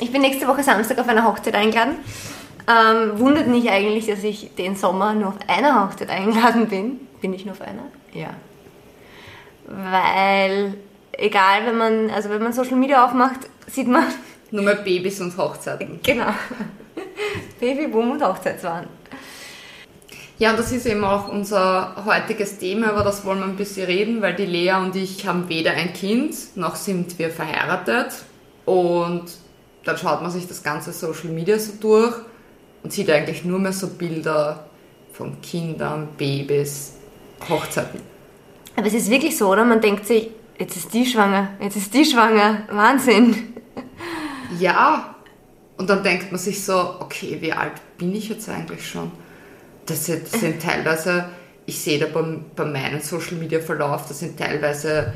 Ich bin nächste Woche Samstag auf einer Hochzeit eingeladen. Ähm, wundert mich eigentlich, dass ich den Sommer nur auf einer Hochzeit eingeladen bin. Bin ich nur auf einer? Ja. Weil, egal, wenn man, also wenn man Social Media aufmacht, sieht man. Nur mal Babys und Hochzeiten. Genau. Babyboom und Hochzeitswahn. Ja, und das ist eben auch unser heutiges Thema, aber das wollen wir ein bisschen reden, weil die Lea und ich haben weder ein Kind, noch sind wir verheiratet. Und dann schaut man sich das ganze Social Media so durch und sieht eigentlich nur mehr so Bilder von Kindern, Babys, Hochzeiten. Aber es ist wirklich so, oder? Man denkt sich, jetzt ist die schwanger, jetzt ist die schwanger, Wahnsinn. Ja, und dann denkt man sich so, okay, wie alt bin ich jetzt eigentlich schon? Das sind, das sind teilweise, ich sehe da bei, bei meinem Social Media Verlauf, das sind teilweise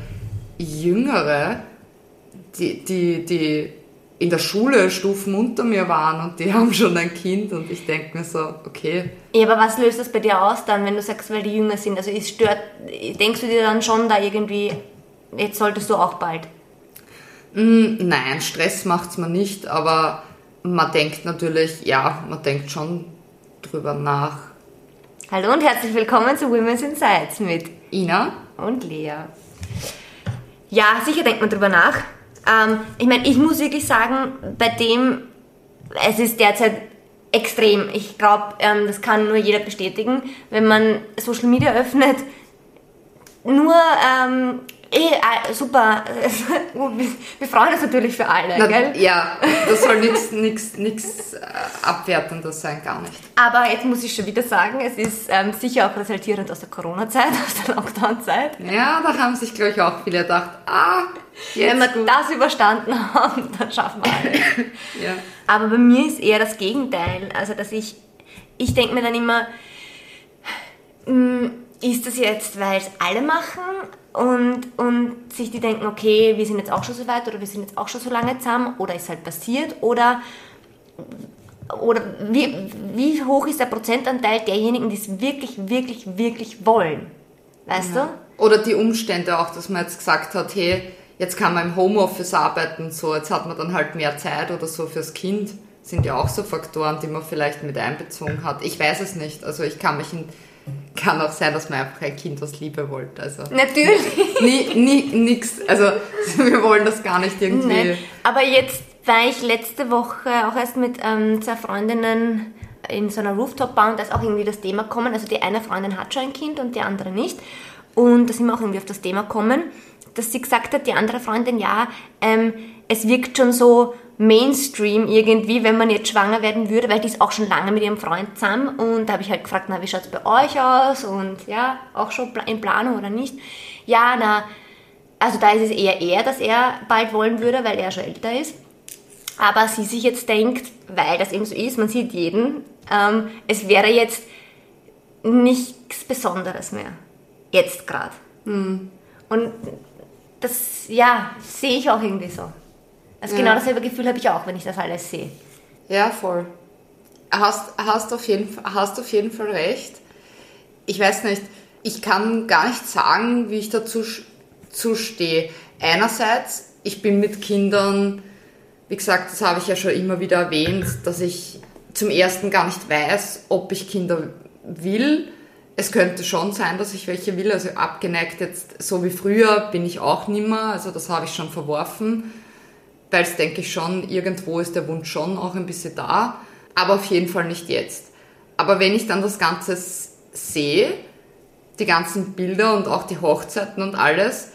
Jüngere, die, die, die in der Schule Stufen unter mir waren und die haben schon ein Kind und ich denke mir so, okay. Ja, aber was löst das bei dir aus dann, wenn du sagst, weil die jünger sind? Also ist stört, denkst du dir dann schon da irgendwie, jetzt solltest du auch bald? Mm, nein, Stress macht es mir nicht, aber man denkt natürlich, ja, man denkt schon drüber nach. Hallo und herzlich willkommen zu Women's Insights mit Ina und Lea. Ja, sicher denkt man drüber nach. Ähm, ich meine, ich muss wirklich sagen, bei dem, es ist derzeit extrem. Ich glaube, ähm, das kann nur jeder bestätigen. Wenn man Social Media öffnet, nur ähm, eh, super. Wir freuen uns natürlich für alle, Na, gell? Ja, das soll nichts äh, Abwertendes sein, gar nicht. Aber jetzt muss ich schon wieder sagen, es ist ähm, sicher auch resultierend aus der Corona-Zeit, aus der Lockdown-Zeit. Ja, da haben sich, glaube ich, auch viele gedacht, ah, jetzt Wenn wir gut. das überstanden haben, dann schaffen wir alles. ja. Aber bei mir ist eher das Gegenteil. Also, dass ich, ich denke mir dann immer, hm, ist das jetzt, weil es alle machen und, und sich die denken, okay, wir sind jetzt auch schon so weit oder wir sind jetzt auch schon so lange zusammen oder ist halt passiert oder, oder wie, wie hoch ist der Prozentanteil derjenigen, die es wirklich, wirklich, wirklich wollen? Weißt ja. du? Oder die Umstände auch, dass man jetzt gesagt hat, hey, jetzt kann man im Homeoffice arbeiten, so, jetzt hat man dann halt mehr Zeit oder so fürs Kind. Sind ja auch so Faktoren, die man vielleicht mit einbezogen hat. Ich weiß es nicht. Also ich kann mich in kann auch sein, dass man einfach ein Kind aus Liebe wollte. Also Natürlich. Nie, nie, nix. Also wir wollen das gar nicht irgendwie. Nein. Aber jetzt war ich letzte Woche auch erst mit ähm, zwei Freundinnen in so einer Rooftop-Bar und da ist auch irgendwie das Thema gekommen. Also die eine Freundin hat schon ein Kind und die andere nicht. Und da sind wir auch irgendwie auf das Thema gekommen, dass sie gesagt hat, die andere Freundin, ja, ähm, es wirkt schon so, Mainstream irgendwie, wenn man jetzt schwanger werden würde, weil die ist auch schon lange mit ihrem Freund zusammen und da habe ich halt gefragt, na, wie schaut es bei euch aus und ja, auch schon in Planung oder nicht. Ja, na, also da ist es eher er, dass er bald wollen würde, weil er schon älter ist. Aber sie sich jetzt denkt, weil das eben so ist, man sieht jeden, ähm, es wäre jetzt nichts Besonderes mehr. Jetzt gerade. Mhm. Und das, ja, sehe ich auch irgendwie so. Also genau dasselbe Gefühl habe ich auch, wenn ich das alles sehe. Ja, voll. Hast, hast, auf jeden, hast auf jeden Fall recht. Ich weiß nicht, ich kann gar nicht sagen, wie ich dazu zu stehe. Einerseits, ich bin mit Kindern, wie gesagt, das habe ich ja schon immer wieder erwähnt, dass ich zum ersten gar nicht weiß, ob ich Kinder will. Es könnte schon sein, dass ich welche will. Also abgeneigt jetzt, so wie früher, bin ich auch nimmer. Also das habe ich schon verworfen weil es denke ich schon, irgendwo ist der Wunsch schon auch ein bisschen da, aber auf jeden Fall nicht jetzt. Aber wenn ich dann das Ganze sehe, die ganzen Bilder und auch die Hochzeiten und alles,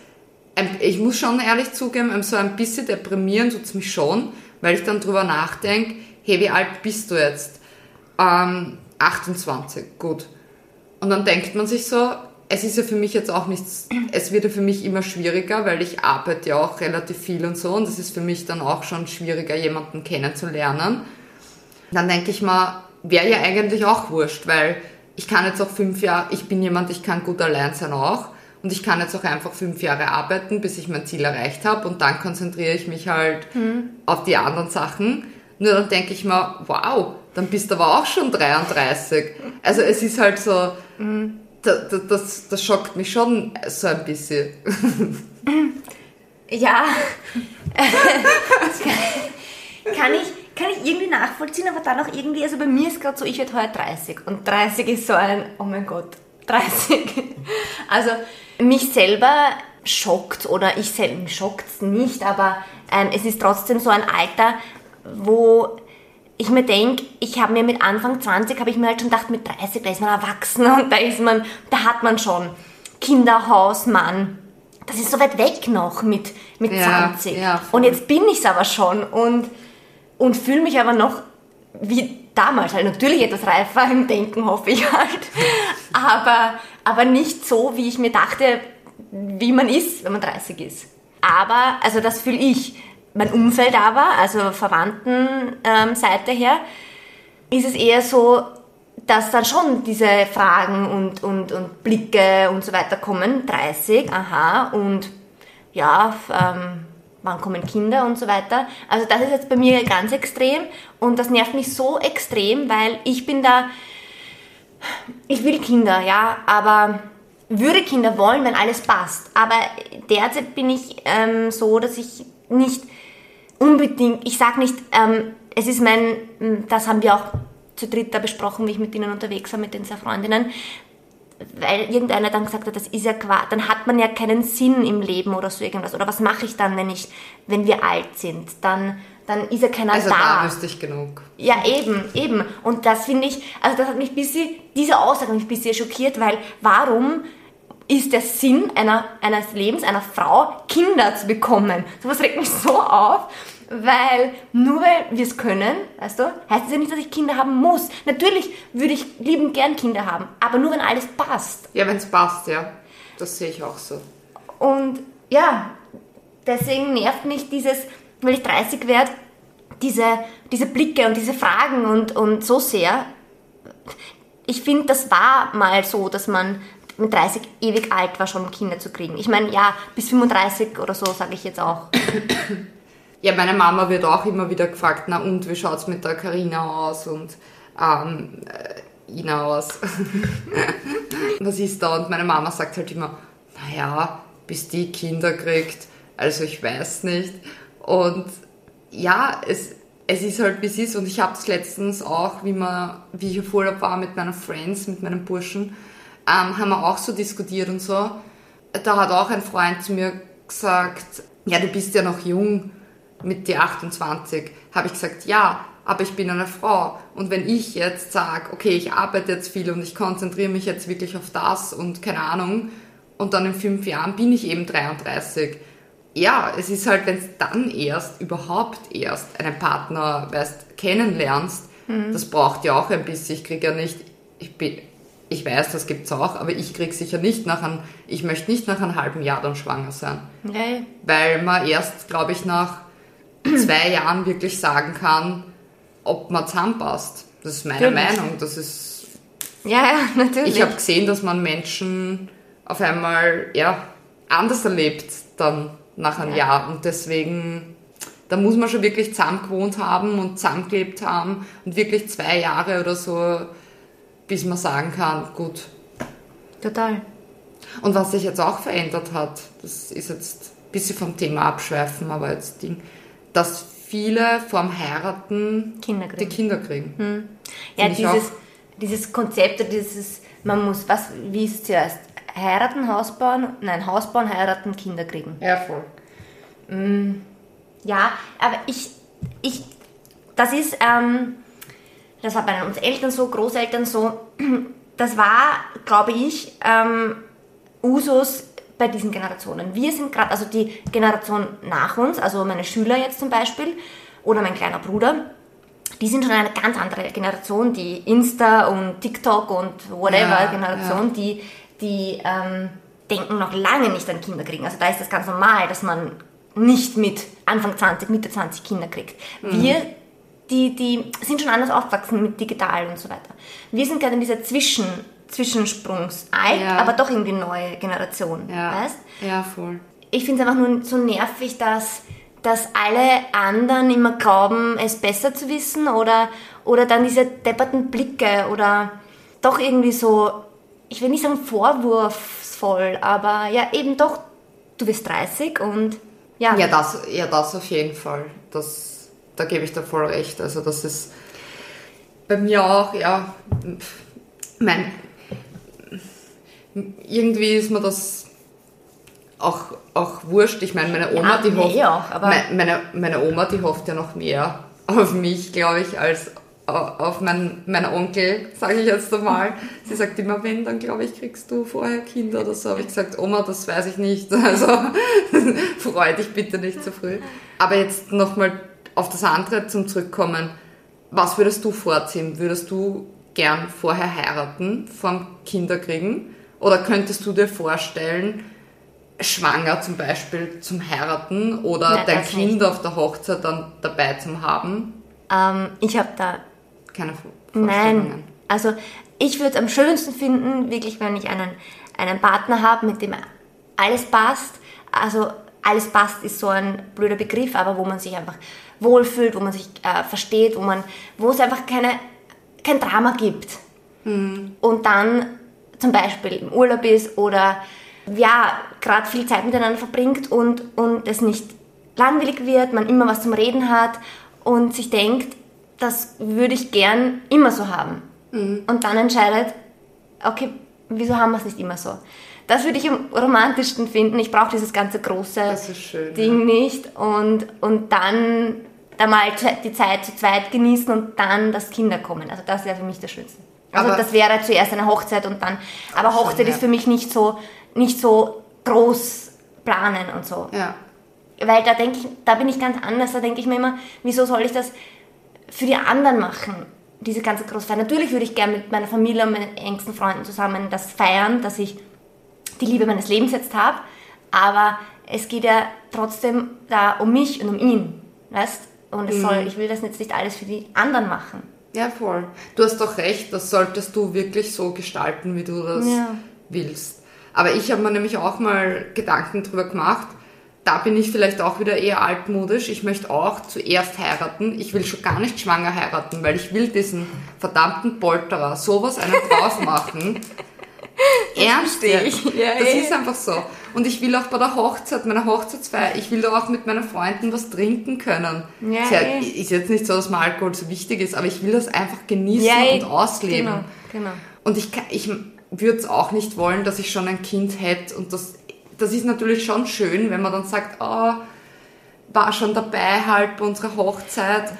ich muss schon ehrlich zugeben, so ein bisschen deprimieren tut es mich schon, weil ich dann drüber nachdenke, hey, wie alt bist du jetzt? Ähm, 28, gut. Und dann denkt man sich so, es ist ja für mich jetzt auch nichts, es wird ja für mich immer schwieriger, weil ich arbeite ja auch relativ viel und so und es ist für mich dann auch schon schwieriger, jemanden kennenzulernen. Dann denke ich mal, wäre ja eigentlich auch wurscht, weil ich kann jetzt auch fünf Jahre, ich bin jemand, ich kann gut allein sein auch und ich kann jetzt auch einfach fünf Jahre arbeiten, bis ich mein Ziel erreicht habe und dann konzentriere ich mich halt mhm. auf die anderen Sachen. Nur dann denke ich mal, wow, dann bist du aber auch schon 33. Also es ist halt so, mhm das, das, das schockt mich schon so ein bisschen. Ja, kann, ich, kann ich irgendwie nachvollziehen, aber dann auch irgendwie, also bei mir ist gerade so, ich werde heuer 30 und 30 ist so ein, oh mein Gott, 30. Also mich selber schockt oder ich selber schockt es nicht, aber ähm, es ist trotzdem so ein Alter, wo ich mir denke, ich habe mir mit Anfang 20, habe ich mir halt schon gedacht, mit 30, da ist man erwachsen und da ist man, da hat man schon Kinder, Haus, Mann. Das ist so weit weg noch mit, mit Ja, 20. ja, und jetzt bin ich es aber schon und, und fühle mich aber noch wie damals, halt natürlich etwas reifer im Denken, hoffe ich halt. aber, aber nicht so, wie ich mir dachte, wie man ist, wenn man 30 ist. Aber, also das fühle ich. Mein Umfeld aber, also Verwandtenseite ähm, her, ist es eher so, dass dann schon diese Fragen und, und, und Blicke und so weiter kommen. 30, aha, und ja, ähm, wann kommen Kinder und so weiter. Also das ist jetzt bei mir ganz extrem und das nervt mich so extrem, weil ich bin da, ich will Kinder, ja, aber würde Kinder wollen, wenn alles passt. Aber derzeit bin ich ähm, so, dass ich nicht unbedingt, ich sage nicht, ähm, es ist mein, das haben wir auch zu dritt da besprochen, wie ich mit ihnen unterwegs war, mit den zwei Freundinnen, weil irgendeiner dann gesagt hat, das ist ja Quatsch, dann hat man ja keinen Sinn im Leben oder so irgendwas. Oder was mache ich dann, wenn ich, wenn wir alt sind? Dann, dann ist ja keiner Also da. da wüsste ich genug. Ja, eben, eben. Und das finde ich, also das hat mich ein bisschen, diese Aussage hat mich ein bisschen schockiert, weil warum ist der Sinn einer, eines Lebens einer Frau, Kinder zu bekommen? Sowas regt mich so auf, weil nur weil wir es können, weißt du, heißt es ja nicht, dass ich Kinder haben muss. Natürlich würde ich liebend gern Kinder haben, aber nur wenn alles passt. Ja, wenn es passt, ja. Das sehe ich auch so. Und ja, deswegen nervt mich dieses, weil ich 30 werde, diese, diese Blicke und diese Fragen und, und so sehr. Ich finde, das war mal so, dass man mit 30 ewig alt war, schon Kinder zu kriegen. Ich meine, ja, bis 35 oder so, sage ich jetzt auch. Ja, meine Mama wird auch immer wieder gefragt, na und, wie schaut's mit der Karina aus und ähm, äh, Ina aus? Was ist da? Und meine Mama sagt halt immer, naja, bis die Kinder kriegt, also ich weiß nicht. Und ja, es, es ist halt, wie es ist. Und ich habe das letztens auch, wie, man, wie ich auf Urlaub war mit meinen Friends, mit meinen Burschen, ähm, haben wir auch so diskutiert und so. Da hat auch ein Freund zu mir gesagt, ja, du bist ja noch jung mit die 28. Habe ich gesagt, ja, aber ich bin eine Frau. Und wenn ich jetzt sage, okay, ich arbeite jetzt viel und ich konzentriere mich jetzt wirklich auf das und keine Ahnung, und dann in fünf Jahren bin ich eben 33. Ja, es ist halt, wenn es dann erst, überhaupt erst einen Partner, weißt, kennenlernst, das braucht ja auch ein bisschen. Ich kriege ja nicht, ich bin, ich weiß, das gibt's auch, aber ich krieg sicher nicht nach einem, ich möchte nicht nach einem halben Jahr dann schwanger sein. Ja, Weil man erst, glaube ich, nach zwei Jahren wirklich sagen kann, ob man zusammenpasst. Das ist meine Natürlich. Meinung. Das ist, ja, ja natürlich. ich habe gesehen, dass man Menschen auf einmal ja, anders erlebt dann nach einem Ja. Jahr. Und deswegen, da muss man schon wirklich zusammen gewohnt haben und zusammengelebt haben und wirklich zwei Jahre oder so, bis man sagen kann, gut, Total. Und was sich jetzt auch verändert hat, das ist jetzt ein bisschen vom Thema abschweifen, aber jetzt Ding, dass viele vorm Heiraten Kinder die kriegen. Kinder kriegen. Ja, Finde ich dieses, dieses Konzept, oder dieses, man muss, was, wie ist es zuerst? Heiraten, Haus bauen? Nein, Haus bauen, heiraten, Kinder kriegen. Ja, voll. Ja, aber ich, ich, das ist, ähm, das war bei uns Eltern so, Großeltern so, das war, glaube ich, ähm, Usus bei diesen Generationen. Wir sind gerade, also die Generation nach uns, also meine Schüler jetzt zum Beispiel oder mein kleiner Bruder, die sind schon eine ganz andere Generation, die Insta und TikTok und whatever Ja, Generation, die, die ähm, denken noch lange nicht an Kinder kriegen. Also da ist das ganz normal, dass man nicht mit Anfang 20, Mitte 20 Kinder kriegt. Wir, die, die sind schon anders aufgewachsen mit digital und so weiter. Wir sind gerade in dieser Zwischen, Zwischensprungsalt, Ja. aber doch irgendwie neue Generation. Ja. Weißt? Ja, voll. ich finde es einfach nur so nervig, dass, dass alle anderen immer glauben, es besser zu wissen oder, oder dann diese depperten Blicke oder doch irgendwie so, ich will nicht sagen vorwurfsvoll, aber ja, eben doch, du bist 30 und ja, Ja, das, ja, das auf jeden Fall. Das, da gebe ich dir voll recht. Also das ist bei mir auch, ja, mein, irgendwie ist mir das auch, auch wurscht. Ich meine, meine Oma, Ja, die hofft, auch, meine, meine, Oma, die hofft ja noch mehr auf mich, glaube ich, als au- auf meinen, meinen Onkel, sage ich jetzt einmal. Sie sagt immer, wenn, dann glaube ich, kriegst du vorher Kinder oder so. Habe ich gesagt, Oma, das weiß ich nicht. Also freu dich bitte nicht zu früh. Aber jetzt nochmal auf das andere zum Zurückkommen. Was würdest du vorziehen? Würdest du gern vorher heiraten, vorm Kinderkriegen? Oder könntest du dir vorstellen, schwanger zum Beispiel zum Heiraten oder Nein, dein Kind nicht. auf der Hochzeit dann dabei zum haben? Ähm, ich habe da Keine Vor- Vorstellungen. Nein, also ich würde es am schönsten finden, wirklich, wenn ich einen, einen Partner habe, mit dem alles passt. Also alles passt ist so ein blöder Begriff, aber wo man sich einfach wohlfühlt, wo man sich äh, versteht, wo man, wo es einfach keine, kein Drama gibt. Und dann zum Beispiel im Urlaub ist oder ja, gerade viel Zeit miteinander verbringt und, und es nicht langweilig wird, man immer was zum Reden hat und sich denkt, das würde ich gern immer so haben. Und dann entscheidet, okay, wieso haben wir es nicht immer so? Das würde ich am romantischsten finden. Ich brauche dieses ganze große schön, Ding nicht und, und dann da mal die Zeit zu zweit genießen und dann das Kinder kommen. Also das wäre für mich das Schönste. Also Aber- das wäre zuerst eine Hochzeit und dann, aber Schon, Hochzeit ja. ist für mich nicht so, nicht so groß planen und so. Ja. Weil da denke ich, da bin ich ganz anders. Da denke ich mir immer, wieso soll ich das für die anderen machen? Diese ganze Großfeier. Natürlich würde ich gerne mit meiner Familie und meinen engsten Freunden zusammen das feiern, dass ich die Liebe meines Lebens jetzt habe. Aber es geht ja trotzdem da um mich und um ihn. Weißt? Und es soll, ich will das jetzt nicht alles für die anderen machen. Ja, voll. Du hast doch recht, das solltest du wirklich so gestalten, wie du das Ja. willst. Aber ich habe mir nämlich auch mal Gedanken drüber gemacht. Da bin ich vielleicht auch wieder eher altmodisch. Ich möchte auch zuerst heiraten. Ich will schon gar nicht schwanger heiraten, weil ich will diesen verdammten Polterer sowas einen drauf machen. Ernst jetzt. ich. Ja, das ist einfach so. Und ich will auch bei der Hochzeit, meiner Hochzeitsfeier, ich will da auch mit meinen Freunden was trinken können. Ja, ist, ja, eh. ist jetzt nicht so, dass mir Alkohol so wichtig ist, aber ich will das einfach genießen eh, und ausleben. Genau, genau. Und ich, kann- ich würde es auch nicht wollen, dass ich schon ein Kind hätte. Und das, das ist natürlich schon schön, wenn man dann sagt, oh, war schon dabei halt bei unserer Hochzeit.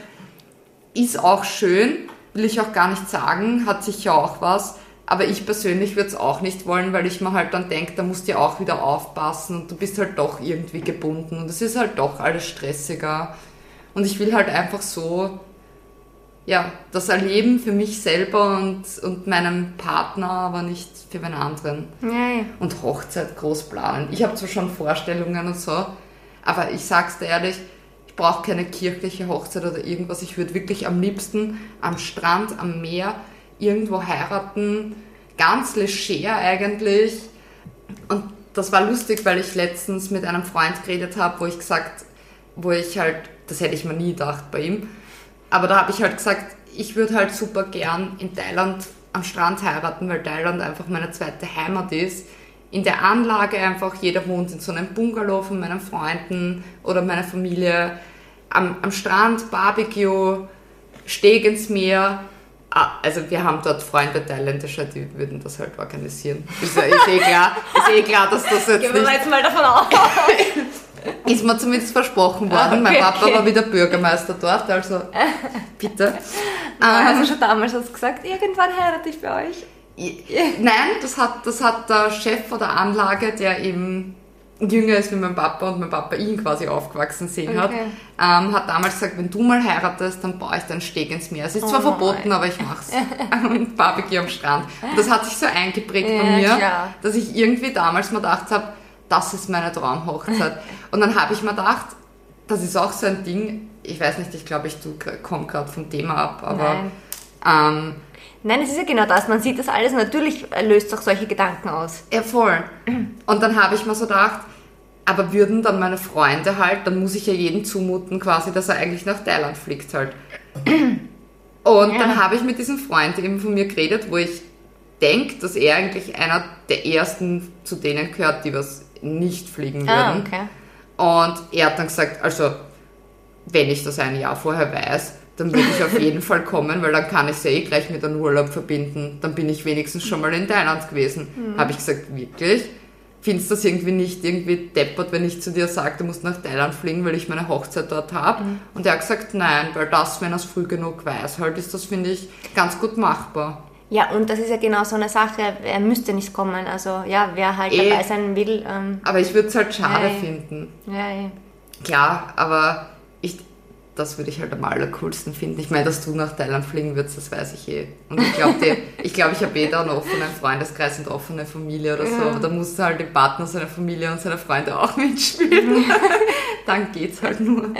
Ist auch schön, will ich auch gar nicht sagen, hat sicher auch was. Aber ich persönlich würde es auch nicht wollen, weil ich mir halt dann denke, da musst du ja auch wieder aufpassen und du bist halt doch irgendwie gebunden und es ist halt doch alles stressiger. Und ich will halt einfach so ja, das Erleben für mich selber und, und meinem Partner, aber nicht für einen anderen. Ja. Und Hochzeit groß planen. Ich habe zwar schon Vorstellungen und so, aber ich sag's dir ehrlich, ich brauche keine kirchliche Hochzeit oder irgendwas. Ich würde wirklich am liebsten am Strand, am Meer, irgendwo heiraten. Ganz leger eigentlich. Und das war lustig, weil ich letztens mit einem Freund geredet habe, wo ich gesagt, wo ich halt, das hätte ich mir nie gedacht bei ihm, aber da habe ich halt gesagt, ich würde halt super gern in Thailand am Strand heiraten, weil Thailand einfach meine zweite Heimat ist. In der Anlage einfach, jeder wohnt in so einem Bungalow von meinen Freunden oder meiner Familie. Am, am Strand, Barbecue, Steg ins Meer. Ah, also wir haben dort Freunde thailändischer, die würden das halt organisieren. Ist, ja- ist, eh, klar, ist eh klar, dass das jetzt Gehen wir nicht jetzt mal davon aus. ist mir zumindest versprochen worden. Ah, okay, mein Papa okay. war wieder Bürgermeister dort, also bitte. Hast du schon damals was gesagt? Irgendwann heirate ich bei euch. Nein, das hat, das hat der Chef von der Anlage, der eben jünger ist wie mein Papa und mein Papa ihn quasi aufgewachsen sehen hat, Okay. ähm, hat damals gesagt, wenn du mal heiratest, dann baue ich den Steg ins Meer. Es ist zwar Oh verboten, nein. aber ich mach's. Und Barbecue am Strand. Und das hat sich so eingeprägt Ja, bei mir, klar. dass ich irgendwie damals mir gedacht habe, das ist meine Traumhochzeit. Und dann habe ich mir gedacht, das ist auch so ein Ding, ich weiß nicht, ich glaube, ich komme gerade vom Thema ab, aber ähm, Nein, es ist ja genau das. Man sieht das alles. Natürlich löst es auch solche Gedanken aus. Ja, voll. Und dann habe ich mir so gedacht, aber würden dann meine Freunde halt, dann muss ich ja jedem zumuten quasi, dass er eigentlich nach Thailand fliegt halt. Und Ja. dann habe ich mit diesem Freund eben von mir geredet, wo ich denke, dass er eigentlich einer der ersten zu denen gehört, die was nicht fliegen würden. Ah, okay. Und er hat dann gesagt, also wenn ich das ein Jahr vorher weiß, dann würde ich auf jeden Fall kommen, weil dann kann ich es ja eh gleich mit einem Urlaub verbinden. Dann bin ich wenigstens schon mal in Thailand gewesen. Mhm. Habe ich gesagt, wirklich? Findest du das irgendwie nicht irgendwie deppert, wenn ich zu dir sage, du musst nach Thailand fliegen, weil ich meine Hochzeit dort habe? Mhm. Und er hat gesagt, nein, weil das, wenn er es früh genug weiß, halt ist das, finde ich, ganz gut machbar. Ja, und das ist ja genau so eine Sache, er müsste nicht kommen. Also ja, wer halt e, dabei sein will. Ähm, aber ich würde es halt schade ja, finden. Ja, ja. Klar, aber das würde ich halt am allercoolsten finden. Ich meine, dass du nach Thailand fliegen würdest, das weiß ich eh. Und ich glaube, ich, glaub, ich habe eh da einen offenen Freundeskreis und offene Familie oder so. Ja. Aber da muss halt der Partner seiner Familie und seine Freunde auch mitspielen. Dann geht's halt nur.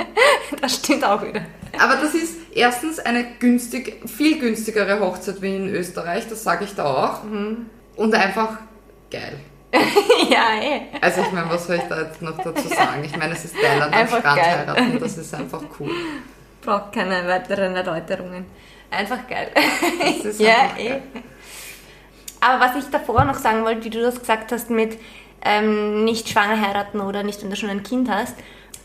Das stimmt auch wieder. Aber das ist erstens eine günstig, viel günstigere Hochzeit wie in Österreich, das sage ich da auch. Mhm. Und einfach geil. ja, eh. Also ich meine, was soll ich da jetzt noch dazu sagen? Ich meine, es ist Thailand am Strand geil. heiraten, das ist einfach cool. Braucht keine weiteren Erläuterungen. Einfach geil. Ja, eh. Geil. Aber was ich davor noch sagen wollte, wie du das gesagt hast mit ähm, nicht schwanger heiraten oder nicht, wenn du schon ein Kind hast,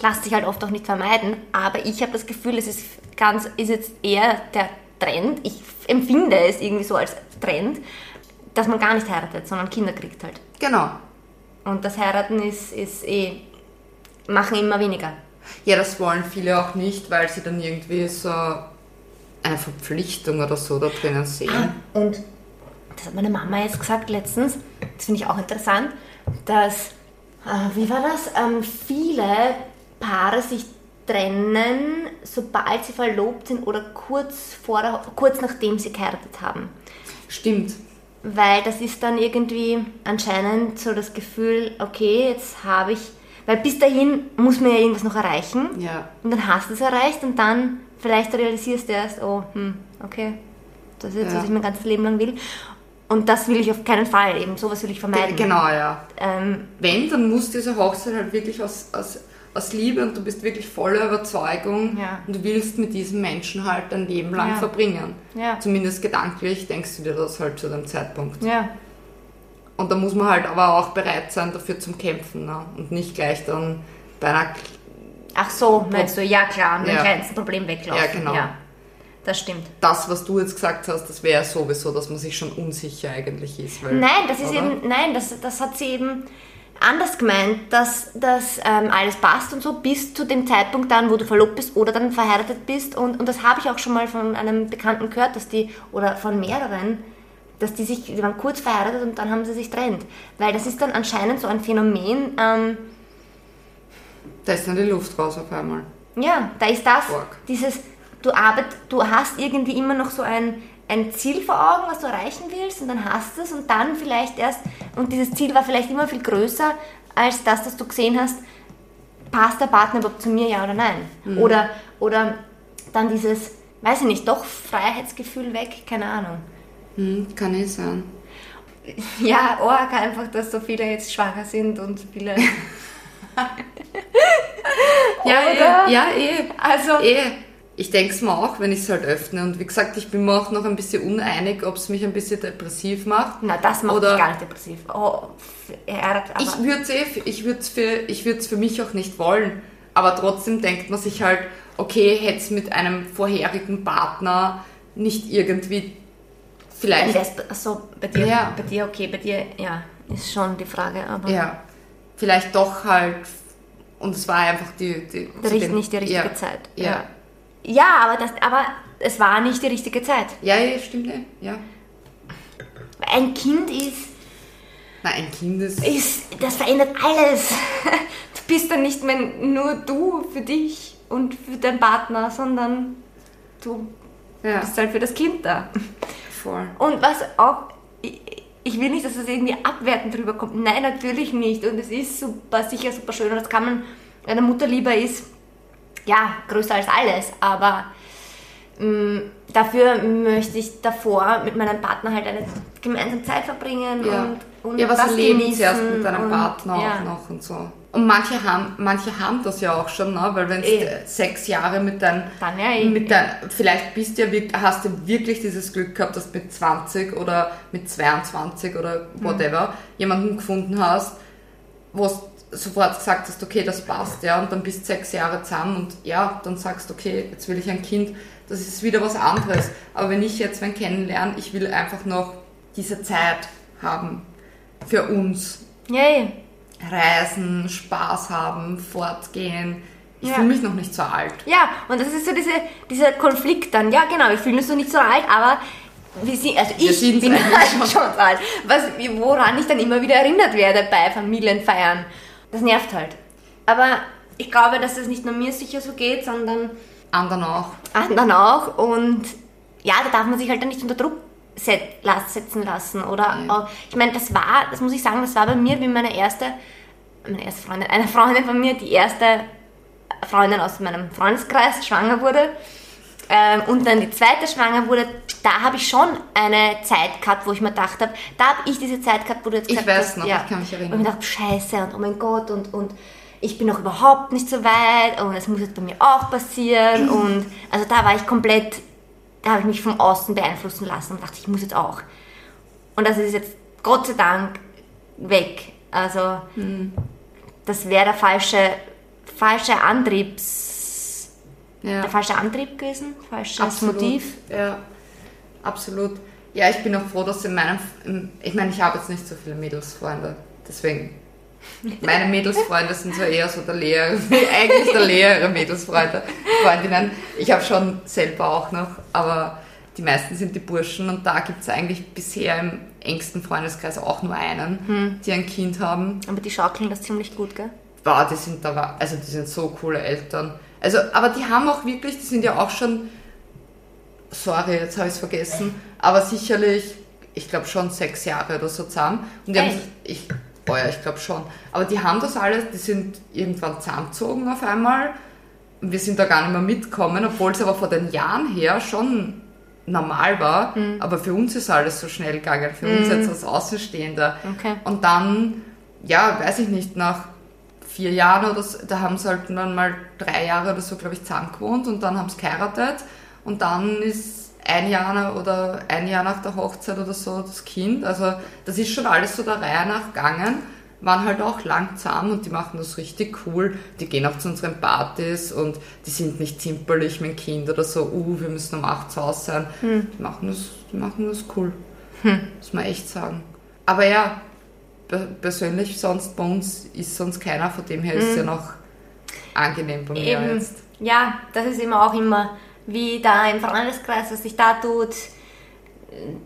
lässt sich halt oft auch nicht vermeiden. Aber ich habe das Gefühl, es ist ganz, ist jetzt eher der Trend. Ich empfinde es irgendwie so als Trend, dass man gar nicht heiratet, sondern Kinder kriegt halt. Genau. Und das Heiraten ist, ist eh, machen immer weniger. Ja, das wollen viele auch nicht, weil sie dann irgendwie so eine Verpflichtung oder so da drinnen sehen. Ah, und das hat meine Mama jetzt gesagt letztens, das finde ich auch interessant, dass, äh, wie war das, ähm, viele Paare sich trennen, sobald sie verlobt sind oder kurz, vor kurz nachdem sie geheiratet haben. Stimmt weil das ist dann irgendwie anscheinend so das Gefühl, okay, jetzt habe ich, weil bis dahin muss man ja irgendwas noch erreichen. Ja. Und dann hast du es erreicht und dann vielleicht realisierst du erst, oh, hm, okay, das ist jetzt, ja. was ich mein ganzes Leben lang will. Und das will ich auf keinen Fall, eben sowas will ich vermeiden. Genau, ja. Ähm, Wenn, dann muss diese Hochzeit halt wirklich aus, aus aus Liebe und du bist wirklich voller Überzeugung ja. und du willst mit diesem Menschen halt dein Leben lang ja. verbringen. Ja. Zumindest gedanklich denkst du dir das halt zu dem Zeitpunkt. Ja. Und da muss man halt aber auch bereit sein, dafür zum Kämpfen ne? und nicht gleich dann bei einer. Ach so, meinst du, ja klar, mit ja. kleinsten Problem weglaufen. Ja, genau. Das stimmt. Das, was du jetzt gesagt hast, das wäre sowieso, dass man sich schon unsicher eigentlich ist. Weil, nein, das ist oder? eben, nein, das, das hat sie eben anders gemeint, dass das ähm, alles passt und so bis zu dem Zeitpunkt dann, wo du verlobt bist oder dann verheiratet bist. Und, und das habe ich auch schon mal von einem Bekannten gehört, dass die, oder von mehreren, dass die sich, die waren kurz verheiratet und dann haben sie sich trennt. Weil das ist dann anscheinend so ein Phänomen. Ähm, da ist dann die Luft raus auf einmal. Ja, da ist das, Work. dieses, du arbeitest, du hast irgendwie immer noch so ein ein Ziel vor Augen, was du erreichen willst und dann hast du es und dann vielleicht erst, und dieses Ziel war vielleicht immer viel größer als das, das du gesehen hast, passt der Partner überhaupt zu mir, ja oder nein? Mhm. Oder, oder dann dieses, weiß ich nicht, doch Freiheitsgefühl weg, keine Ahnung. Mhm, kann eh sein. Ja, arg einfach, dass so viele jetzt schwanger sind und viele... ja, eh, ja, eh. Also, eh ich denke es mir auch, wenn ich es halt öffne. Und wie gesagt, ich bin mir auch noch ein bisschen uneinig, ob es mich ein bisschen depressiv macht. Na, das macht oder mich gar nicht depressiv. Oh, er, ich würde es eh, ich würd's für, für mich auch nicht wollen. Aber trotzdem denkt man sich halt, okay, hätte es mit einem vorherigen Partner nicht irgendwie vielleicht... Achso, bei dir, ja. bei dir, okay, bei dir, ja, ist schon die Frage, aber... Ja, vielleicht doch halt... Und es war einfach die... die nicht die richtige ja, Zeit. ja. ja. Ja, aber, das, aber es war nicht die richtige Zeit. Ja, ja stimmt, ja. Ein Kind ist. Nein, ein Kind ist, ist. Das verändert alles. Du bist dann nicht mehr nur du für dich und für deinen Partner, sondern du ja. bist halt für das Kind da. Voll. Und was auch. Ich will nicht, dass es irgendwie abwertend drüber kommt. Nein, natürlich nicht. Und es ist super, sicher super schön. Und das kann man einer Mutter lieber ist ja, größer als alles, aber mh, mm, dafür möchte ich davor mit meinem Partner halt eine gemeinsame Zeit verbringen ja. und, und ja, was das erleben zuerst mit deinem und, Partner ja. auch noch und so. Und manche haben, manche haben das ja auch schon, ne? weil wenn du eh. sechs Jahre mit deinem, ja eh. mit dein, vielleicht bist du ja, hast du wirklich dieses Glück gehabt, dass du mit 20 oder mit 22 oder whatever mhm. jemanden gefunden hast, wo sofort gesagt hast, okay, das passt, ja, und dann bist sechs Jahre zusammen und ja, dann sagst du, okay, jetzt will ich ein Kind, das ist wieder was anderes. Aber wenn ich jetzt wen kennenlerne, ich will einfach noch diese Zeit haben für uns. Yay. Reisen, Spaß haben, fortgehen. Ich Ja. fühle mich noch nicht so alt. Ja, und das ist so diese, dieser Konflikt dann. Ja, genau, wir fühlen uns noch nicht so alt, aber wir sind, also Wir ich bin halt schon. so alt. Was, woran ich dann immer wieder erinnert werde bei Familienfeiern. Das nervt halt. Aber ich glaube, dass es nicht nur mir sicher so geht, sondern Anderen auch. anderen auch. Und ja, da darf man sich halt dann nicht unter Druck setzen lassen. Oder auch, ich meine, das war, das muss ich sagen, das war bei mir wie meine erste, meine erste Freundin, eine Freundin von mir, die erste Freundin aus meinem Freundeskreis schwanger wurde. Ähm, und dann die zweite schwanger wurde, da habe ich schon eine Zeit gehabt, wo ich mir gedacht habe, da habe ich diese Zeit gehabt, wo du jetzt Ich gesagt weiß hast, noch, ja, ich kann mich erinnern. Und ich dachte, scheiße und oh mein Gott und, und ich bin noch überhaupt nicht so weit und es muss jetzt bei mir auch passieren und also da war ich komplett, da habe ich mich vom Außen beeinflussen lassen und dachte, ich muss jetzt auch. Und das ist jetzt Gott sei Dank weg. Also Hm. das wäre der falsche, falsche Antriebs, Ja. der falsche Antrieb gewesen, falsches Absolut. Motiv. Ja, absolut. Ja, ich bin auch froh, dass in meinem, ich meine, ich habe jetzt nicht so viele Mädelsfreunde, deswegen. Meine Mädelsfreunde sind so eher so der Lehrer, eigentlich der Lehrer Mädelsfreunde, Freundinnen. Ich habe schon selber auch noch, aber die meisten sind die Burschen und da gibt es eigentlich bisher im engsten Freundeskreis auch nur einen, die ein Kind haben. Aber die schaukeln das ziemlich gut, gell? Wow, die sind da, also die sind so coole Eltern. Also, aber die haben auch wirklich, die sind ja auch schon, sorry, jetzt habe ich es vergessen, aber sicherlich, ich glaube schon sechs Jahre oder so zusammen. Und die haben, Echt? ich, oh ja, ich glaube schon. Aber die haben das alles, die sind irgendwann zusammengezogen auf einmal. Und wir sind da gar nicht mehr mitgekommen, obwohl es aber vor den Jahren her schon normal war. Mhm. Aber für uns ist alles so schnell gegangen, für uns jetzt als Außenstehender. Okay. Und dann, ja, weiß ich nicht, nach vier Jahren oder so, da haben sie halt dann mal drei Jahre oder so, glaube ich, zusammen gewohnt und dann haben sie geheiratet und dann ist ein Jahr oder ein Jahr nach der Hochzeit oder so das Kind. Also das ist schon alles so der Reihe nach gegangen. Waren halt auch lang zusammen und die machen das richtig cool. Die gehen auch zu unseren Partys und die sind nicht zimperlich mit dem Kind oder so, uh, wir müssen um 8 zu Hause sein. Die, machen das, die machen das cool. Muss man echt sagen. Aber ja, persönlich sonst bei uns ist sonst keiner, von dem her ist es ja noch angenehm bei mir Eben, jetzt. ja, das ist immer auch immer, wie da im Freundeskreis, was sich da tut,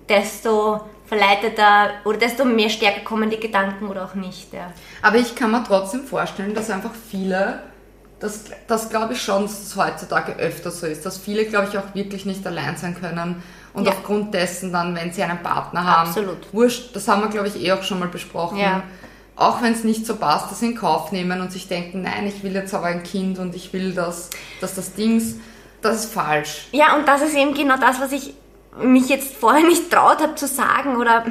desto verleiteter oder desto mehr stärker kommen die Gedanken oder auch nicht. Ja. Aber ich kann mir trotzdem vorstellen, dass einfach viele, das, das glaube ich schon, dass es heutzutage öfter so ist, dass viele, glaube ich, auch wirklich nicht allein sein können und Ja. aufgrund dessen dann, wenn sie einen Partner haben, Absolut. wurscht, das haben wir, glaube ich, eh auch schon mal besprochen, Ja. auch wenn es nicht so passt, das in Kauf nehmen und sich denken, nein, ich will jetzt aber ein Kind und ich will das, dass das Dings, das ist falsch. ja, und das ist eben genau das, was ich mich jetzt vorher nicht traut habe zu sagen oder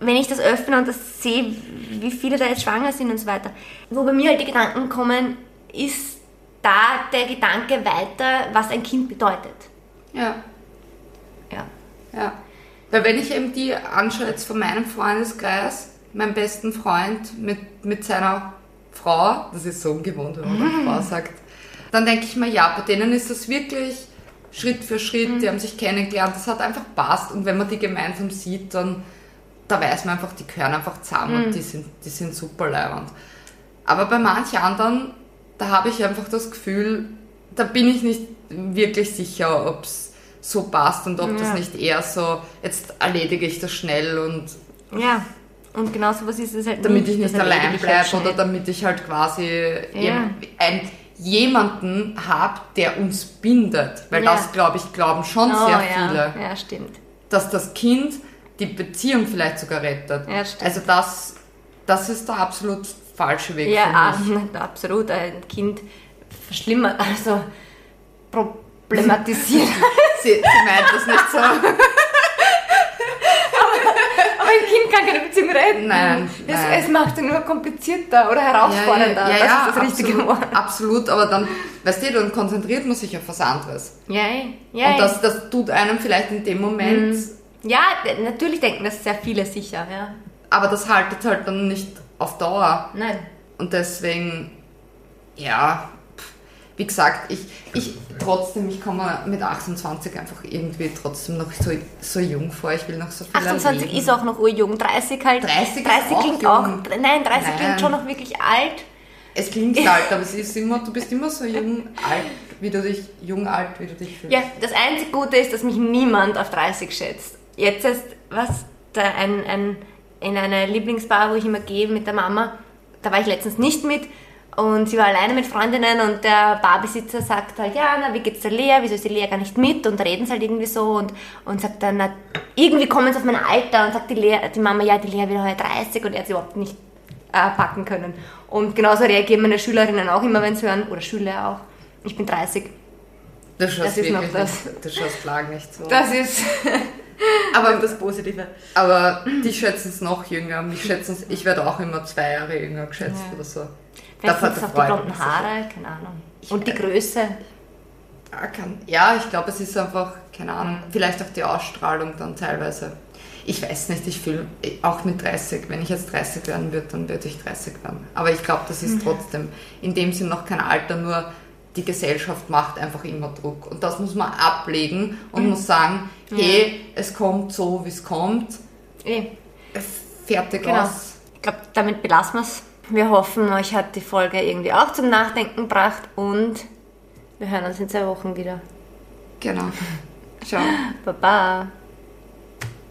wenn ich das öffne und das sehe, wie viele da jetzt schwanger sind und so weiter. Wo bei mir halt die Gedanken kommen, ist da der Gedanke weiter, was ein Kind bedeutet. Ja. Ja. Ja. Weil wenn ich eben die anschaue jetzt von meinem Freundeskreis, meinem besten Freund mit, mit seiner Frau, das ist so ungewohnt, wenn man eine Frau sagt, dann denke ich mir, ja, bei denen ist das wirklich Schritt für Schritt, die haben sich kennengelernt, das hat einfach passt und wenn man die gemeinsam sieht, dann da weiß man einfach, die gehören einfach zusammen und die sind, die sind super leibend. Aber bei manchen anderen, da habe ich einfach das Gefühl, da bin ich nicht wirklich sicher, ob es so passt und ob das Ja. nicht eher so, jetzt erledige ich das schnell und Ja. Und genau so was ist es halt damit ich nicht Das erledige allein ich halt bleibe schnell. oder damit ich halt quasi jem- ein, jemanden habe, der uns bindet. Weil Ja. das, glaube ich, glauben schon Oh, sehr ja. viele. Ja, stimmt. Dass das Kind die Beziehung vielleicht sogar rettet. Ja, stimmt. also das, das ist der absolut falsche Weg Ja, absolut. Ein Kind verschlimmert, also problematisiert. Sie, sie meint das nicht so. Aber ein Kind kann keine Beziehung retten. Nein, Es, nein. es macht es nur komplizierter oder herausfordernder. Ja, ja, ja, das ist das richtige absolut, Wort. absolut, aber dann, weißt du, dann konzentriert man sich auf was anderes. Ja, ja. Und das, das tut einem vielleicht in dem Moment, ja, d- natürlich denken das sehr viele sicher, ja. aber das haltet halt dann nicht auf Dauer. Nein. Und deswegen, ja, wie gesagt, ich, ich trotzdem, ich komme mit 28 einfach irgendwie trotzdem noch so, so jung vor. Ich will noch so viel 28 erleben. ist auch noch urjung, 30 halt. 30 ist 30 auch klingt jung. auch. Nein, 30 Nein. klingt schon noch wirklich alt. Es klingt alt, aber es ist immer, du bist immer so jung alt, wie du dich, jung alt, wie du dich fühlst. Ja, das einzige Gute ist, dass mich niemand auf 30 schätzt. Jetzt ist, was, da ein, ein, in einer Lieblingsbar, wo ich immer gehe mit der Mama, da war ich letztens nicht mit und sie war alleine mit Freundinnen und der Barbesitzer sagt halt, ja, na, wie geht's der Lea, wieso ist die Lea gar nicht mit und reden sie halt irgendwie so und, und sagt dann, na, irgendwie kommen sie auf mein Alter und sagt die, Lea, die Mama, ja, die Lea wird heuer 30 und er hat sie überhaupt nicht äh, packen können. Und genauso reagieren meine Schülerinnen auch immer, wenn sie hören, oder Schüler auch, ich bin 30. Du schaust Das ist noch das. Nicht, du schaust klar nicht so. Das ist aber, das Positive. aber die schätzen es noch jünger. Mich schätzen ich werde auch immer zwei Jahre jünger geschätzt Ja. oder so. Vielleicht Da- liegt es da auf die blonden. Haare, keine Ahnung. Und die Größe. Ja, kann, ja, ich glaube, es ist einfach, keine Ahnung, vielleicht auch die Ausstrahlung dann teilweise. Ich weiß nicht, ich fühle auch mit 30, wenn ich jetzt 30 werden würde, dann würde ich 30 werden. Aber ich glaube, das ist trotzdem in dem Sinn noch kein Alter, nur die Gesellschaft macht einfach immer Druck. Und das muss man ablegen und muss sagen, hey, es kommt so, wie es kommt, Eh, fertig Genau. aus. Ich glaube, damit belassen wir es. Wir hoffen, euch hat die Folge irgendwie auch zum Nachdenken gebracht und wir hören uns in zwei Wochen wieder. Genau. Ciao. Baba.